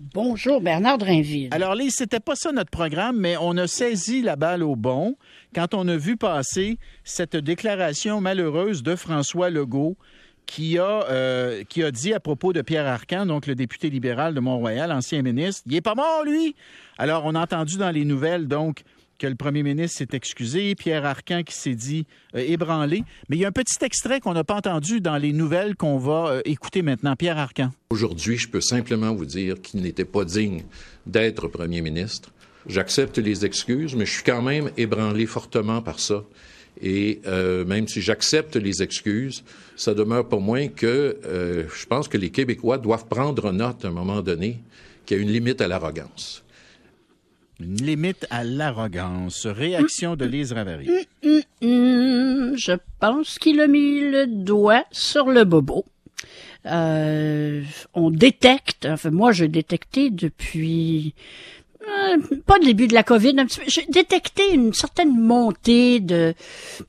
Bonjour, Bernard Drinville. Alors, Lise, c'était pas ça notre programme, mais on a saisi la balle au bon quand on a vu passer cette déclaration malheureuse de François Legault qui a, euh, dit à propos de Pierre Arcan, donc le député libéral de Mont-Royal, ancien ministre, il est pas mort, lui! Alors, on a entendu dans les nouvelles, donc, que le premier ministre s'est excusé, Pierre Arcan qui s'est dit euh, ébranlé. Mais il y a un petit extrait qu'on n'a pas entendu dans les nouvelles qu'on va euh, écouter maintenant. Pierre Arcan. Aujourd'hui, je peux simplement vous dire qu'il n'était pas digne d'être premier ministre. J'accepte les excuses, mais je suis quand même ébranlé fortement par ça. Et euh, même si j'accepte les excuses, ça demeure pour moi que je pense que les Québécois doivent prendre note à un moment donné qu'il y a une limite à l'arrogance. Une limite à l'arrogance. Réaction de Lise Ravary. je pense qu'il a mis le doigt sur le bobo. Euh, on détecte, enfin moi j'ai détecté depuis euh, pas le début de la COVID, j'ai détecté une certaine montée de,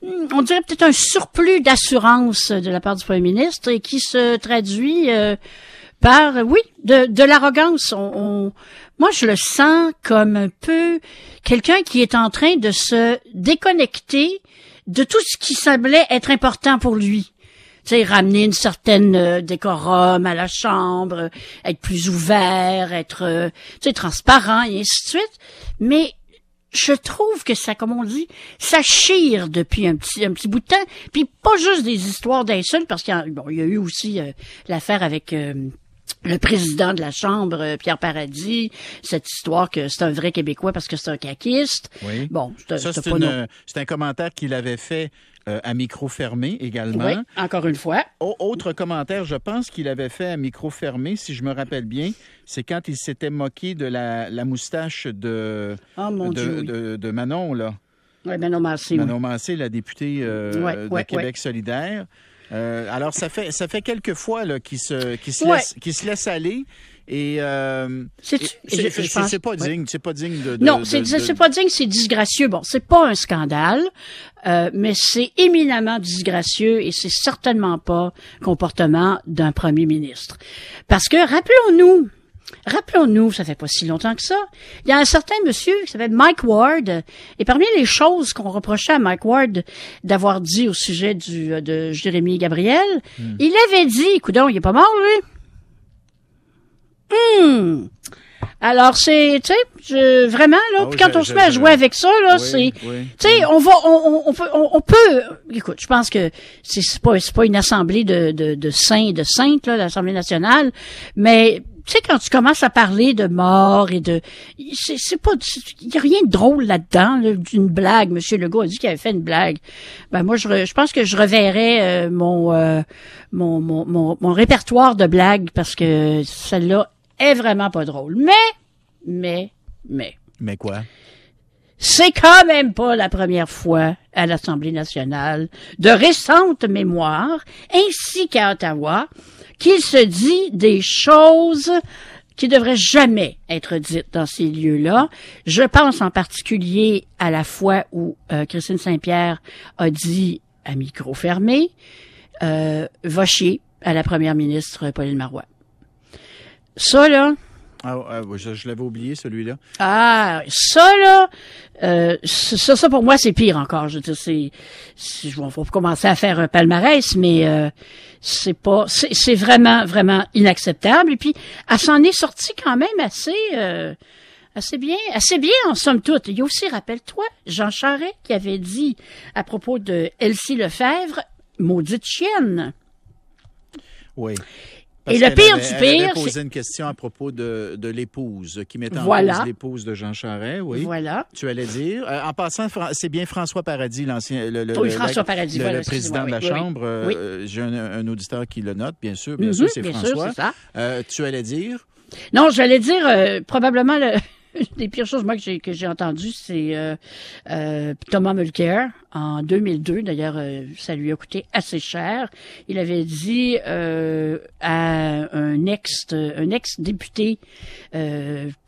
on dirait peut-être un surplus d'assurance de la part du premier ministre et qui se traduit euh, par, oui, de, de l'arrogance. On, moi, je le sens comme un peu quelqu'un qui est en train de se déconnecter de tout ce qui semblait être important pour lui. Tu sais, ramener une certaine euh, décorum à la chambre, être plus ouvert, être, euh, tu sais, transparent et ainsi de suite. Mais je trouve que ça, comme on dit, ça chire depuis un petit, un petit bout de temps. Puis pas juste des histoires d'insultes, parce qu'il y, a, bon, y a eu aussi euh, l'affaire avec le président de la Chambre, euh, Pierre Paradis, cette histoire que c'est un vrai Québécois parce que c'est un caquiste. Oui. Bon, c'est un commentaire qu'il avait fait euh, à micro fermé également. Oui, encore une fois. autre commentaire, je pense qu'il avait fait à micro fermé, si je me rappelle bien, c'est quand il s'était moqué de la, moustache de, oh, de, Manon, là. Oui, Manon Massé. Manon Massé, la députée euh, de Québec solidaire. Euh, alors, ça fait, ça fait quelques fois qu'il se, qu se, laisse, se laisse aller. Et euh, c'est pas digne, c'est pas digne de. non, c'est pas digne, c'est disgracieux. Bon, c'est pas un scandale, euh, mais c'est éminemment disgracieux et c'est certainement pas comportement d'un premier ministre. Parce que rappelons-nous, Rappelons-nous, ça fait pas si longtemps que ça, il y a un certain monsieur qui s'appelle Mike Ward, et parmi les choses qu'on reprochait à Mike Ward d'avoir dit au sujet du, euh, de Jérémy Gabriel, hmm. il avait dit, écoute il est pas mort, lui. Hmm. Alors c'est, tu sais, vraiment là, ah quand on se met à jouer avec ça là, c'est, tu sais, on va, on, on, peut, on, peut, écoute, je pense que c'est pas, c'est pas une assemblée de de, de saints et de saintes là, l'Assemblée nationale, mais tu sais, quand tu commences à parler de mort et de, c'est pas, il y a rien de drôle là-dedans, d'une blague. Monsieur Legault a dit qu'il avait fait une blague. Ben moi, je, je pense que je reverrai euh, euh, mon, mon, mon, mon, répertoire de blagues parce que celle-là est vraiment pas drôle. Mais, mais, mais. Mais quoi? C'est quand même pas la première fois à l'Assemblée nationale de récente mémoire, ainsi qu'à Ottawa, qu'il se dit des choses qui devraient jamais être dites dans ces lieux-là. Je pense en particulier à la fois où euh, Christine Saint-Pierre a dit à micro fermé, euh, va chier à la première ministre Pauline Marois. Ça, là, ah, ah je, l'avais oublié, celui-là. Ah, ça, là, euh, ça, ça, pour moi, c'est pire encore. Je veux dire, c'est, il faut commencer à faire un palmarès, mais euh, c'est pas, c'est vraiment, vraiment inacceptable. Et puis, elle s'en est sortie quand même assez... Euh, assez bien, assez bien en somme toute. Il y a aussi, rappelle-toi, Jean Charest qui avait dit à propos de Elsie Lefebvre, maudite chienne. Oui et le pire du pire. Elle avait posé une question à propos de, de l'épouse, qui mettait en cause l'épouse de Jean Charest, oui. Voilà. Tu allais dire. Euh, en passant, c'est bien François Paradis, l'ancien. Le, oui, François Paradis, le, le président de la Chambre. Euh, j'ai un, auditeur qui le note, bien sûr. Bien sûr, c'est François. ça. Euh, tu allais dire? Non, j'allais dire probablement le. Une des pires choses, moi, que j'ai, que j'ai entendues, c'est euh, euh, Thomas Mulcair, en 2002. D'ailleurs, euh, ça lui a coûté assez cher. Il avait dit à un ex, un ex-député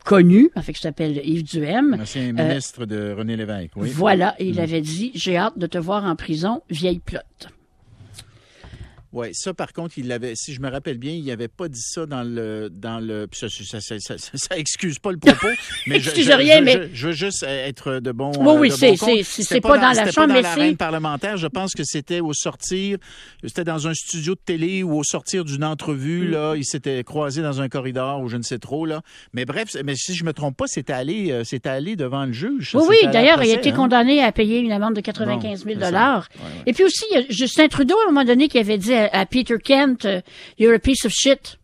connu, en fait, qui s'appelle Yves Duhem. Ancien ministre de René Lévesque, oui. Voilà, il mm. avait dit, j'ai hâte de te voir en prison, vieille plotte. Oui, ça, par contre, il l'avait, si je me rappelle bien, il n'avait pas dit ça dans le. Dans le ça, ça, ça, ça, ça excuse pas le propos, mais je, je- rien, je- mais- je, veux juste être de bon. Oui, euh, oui, de c'est- bon c'est- c'est pas dans la chambre, pas mais dans c'est- l'arène parlementaire. Je pense que c'était au sortir, c'était dans un studio de télé ou au sortir d'une entrevue, Mm. là. Il s'était croisé dans un corridor ou je ne sais trop, là. Mais bref, mais si je me trompe pas, c'était allé, euh, c'était allé devant le juge. Oui, oui. D'ailleurs, il a été hein. condamné à payer une amende de 95 000 Bon, c'est ça. dollars. Ouais, ouais. Et puis aussi, il y a Justin Trudeau, à un moment donné, qui avait dit à, à Peter Kent, euh, You're a piece of shit.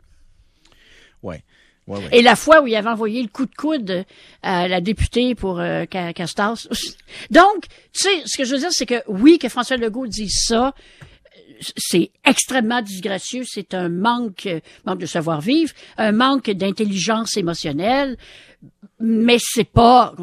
Ouais. Ouais, ouais. Et la fois où il avait envoyé le coup de coude à la députée pour euh, Ca- Castas. Donc, tu sais, ce que je veux dire, c'est que oui, que François Legault dise ça, c'est extrêmement disgracieux, c'est un manque, euh, manque de savoir-vivre, un manque d'intelligence émotionnelle, mais c'est pas...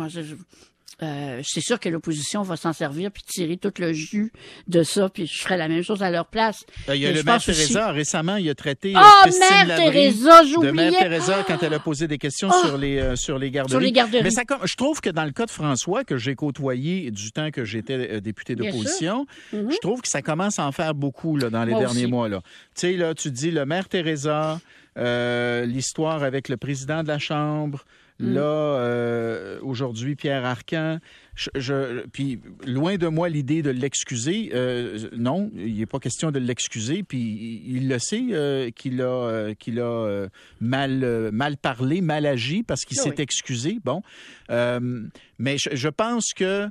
euh, c'est sûr que l'opposition va s'en servir puis tirer tout le jus de ça, puis je ferai la même chose à leur place. Euh, Il y a Mais le maire aussi- Teresa, récemment, il a traité euh, Ah, Christine Mère Teresa, de. Mère Teresa quand elle a posé des questions Ah! sur les euh, sur les garderies. Sur les garderies. Mais ça, je trouve que dans le cas de François que j'ai côtoyé du temps que j'étais député d'opposition, Mhm. je trouve que ça commence à en faire beaucoup là, dans les Moi derniers aussi. mois là. Tu sais là, tu dis le maire Teresa, euh, l'histoire avec le président de la chambre. Mm. Là, euh, aujourd'hui, Pierre Arcan. Je, je- puis, loin de moi l'idée de l'excuser. Euh, non, il n'est pas question de l'excuser. Puis, il, le sait euh, qu'il a, qu'il a mal, mal parlé, mal agi parce qu'il Ah s'est excusé. Bon. Mais je, je pense que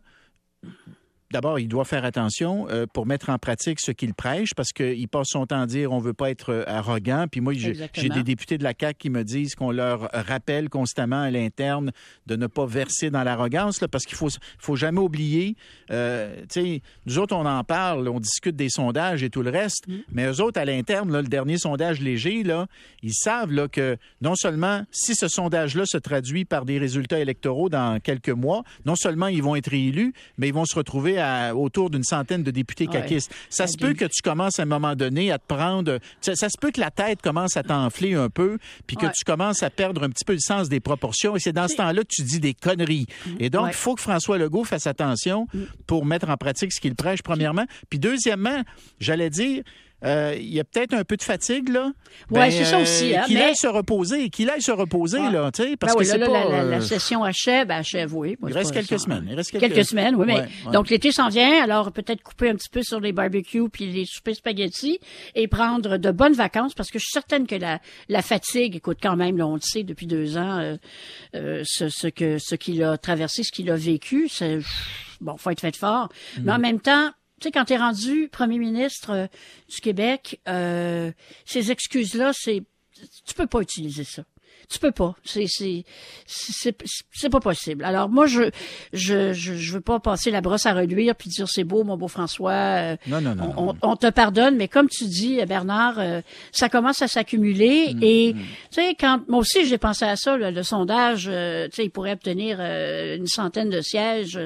D'abord, il doit faire attention euh, pour mettre en pratique ce qu'il prêche parce qu'il passe son temps à dire on veut pas être euh, arrogant. Puis moi, j'ai des députés de la CAQ qui me disent qu'on leur rappelle constamment à l'interne de ne pas verser dans l'arrogance parce qu'il faut, faut jamais oublier. euh, tu sais, nous autres, on en parle, on discute des sondages et tout le reste, mais eux autres, à l'interne, le dernier sondage léger, là, ils savent là, que non seulement si ce sondage-là se traduit par des résultats électoraux dans quelques mois, non seulement ils vont être réélus, mais ils vont se retrouver à autour d'une centaine de députés Ouais. caquistes. Ça se peut que tu commences à un moment donné à te prendre. Ça, ça se peut que la tête commence à t'enfler un peu, puis que Ouais. tu commences à perdre un petit peu le sens des proportions. Et c'est dans ce temps-là que tu dis des conneries. Et donc, Ouais. il faut que François Legault fasse attention pour mettre en pratique ce qu'il prêche, premièrement. Puis, deuxièmement, j'allais dire. Euh, il y a peut-être un peu de fatigue, là. Ouais, c'est ça euh, aussi, hein, qu'il mais- aille se reposer, qu'il aille se reposer, Ouais. là, tu sais, parce Ben oui, que là, c'est là, pas... la, la- la euh, session achève, ben, achève, oui. Moi, il reste quelques semaines. Il reste Quelques, quelques, semaines, oui, mais Ouais, ouais. donc l'été s'en vient, alors peut-être couper un petit peu sur les barbecues puis les soupers spaghettis et prendre de bonnes vacances parce que je suis certaine que la, la fatigue, écoute quand même, là, on le sait depuis deux ans, euh, euh, ce, ce que ce qu'il a traversé, ce qu'il a vécu, c'est bon, faut être fait fort, mais Mm. en même temps. Tu sais, quand t'es rendu premier ministre euh, du Québec, euh, ces excuses-là, c'est, tu peux pas utiliser ça. Tu peux pas. C'est c'est c'est c'est pas possible. Alors moi je je je, je veux pas passer la brosse à reluire puis dire c'est beau mon beau François. euh, Non, non, non. on, te pardonne, mais comme tu dis, Bernard, euh, ça commence à s'accumuler. Mm, et tu sais, quand moi aussi j'ai pensé à ça, le, le sondage, euh, tu sais, il pourrait obtenir euh, une centaine de sièges,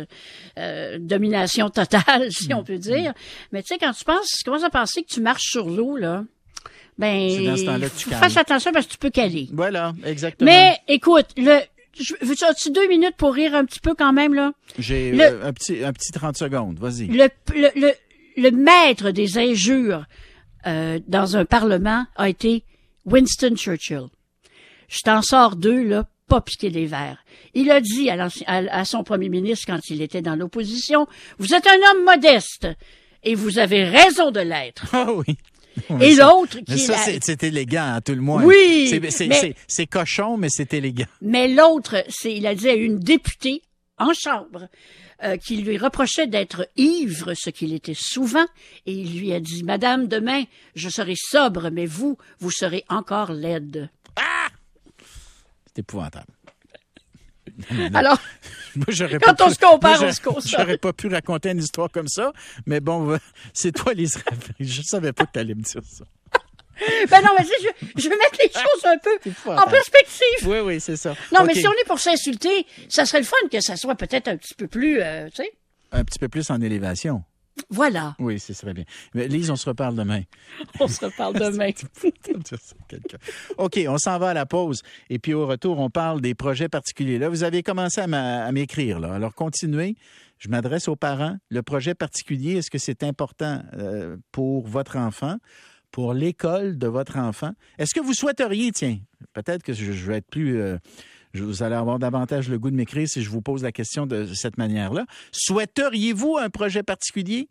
euh, domination totale, si Mm, on peut dire. Mais tu sais, quand tu penses, tu commences à penser que tu marches sur l'eau là, ben, C'est dans ce temps-là que tu fasse attention parce que tu peux caler. Voilà, exactement. Mais écoute, le, veux-tu as-tu deux minutes pour rire un petit peu quand même là? J'ai euh, un, petit, un petit 30 secondes. Vas-y. le, le, le, le maître des injures euh, dans un parlement a été Winston Churchill. Je t'en sors deux, là, pas piquer des verres. Il a dit à, l'ancien- à, à son premier ministre quand il était dans l'opposition, vous êtes un homme modeste et vous avez raison de l'être. Ah oui. Et l'autre qui Mais ça, la- c'est élégant, à tout le moins. Oui, C'est- cochon, mais c'est élégant. Mais l'autre, c'est, il a dit à une députée en chambre euh, qui lui reprochait d'être ivre, ce qu'il était souvent, et il lui a dit, Madame, demain, je serai sobre, mais vous, vous serez encore laide. C'est épouvantable. Alors, Moi, Quand on pu- se compare, moi, on se console. J'aurais pas pu raconter une histoire comme ça, mais bon, c'est toi, les Je savais pas que tu allais me dire ça. ben non, mais je, je vais mettre les choses un peu en perspective. Oui, oui, c'est ça. Non, mais si on est pour s'insulter, ça serait le fun que ça soit peut-être un petit peu plus, euh, tu sais. Un petit peu plus en élévation. Voilà. Oui, ce serait bien. Mais Lise, on se reparle demain. On se reparle demain. OK, on s'en va à la pause. Et puis au retour, on parle des projets particuliers. Là, vous avez commencé à m'écrire. Là. Alors, continuez. Je m'adresse aux parents. Le projet particulier, est-ce que c'est important euh, pour votre enfant? pour l'école de votre enfant? Est-ce que vous souhaiteriez, tiens, peut-être que je, vais être plus... Euh, vous allez avoir davantage le goût de m'écrire si je vous pose la question de cette manière-là. Souhaiteriez-vous un projet particulier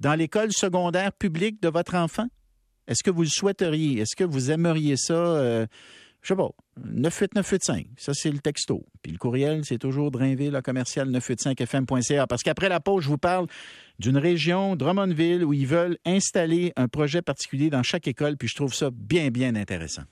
dans l'école secondaire publique de votre enfant? Est-ce que vous le souhaiteriez? Est-ce que vous aimeriez ça? Euh, je sais pas, 98985. Ça, c'est le texto. Puis le courriel, c'est toujours Drainville, commercial 985fm.ca. Parce qu'après la pause, je vous parle d'une région, Drummondville, où ils veulent installer un projet particulier dans chaque école. Puis je trouve ça bien, bien intéressant.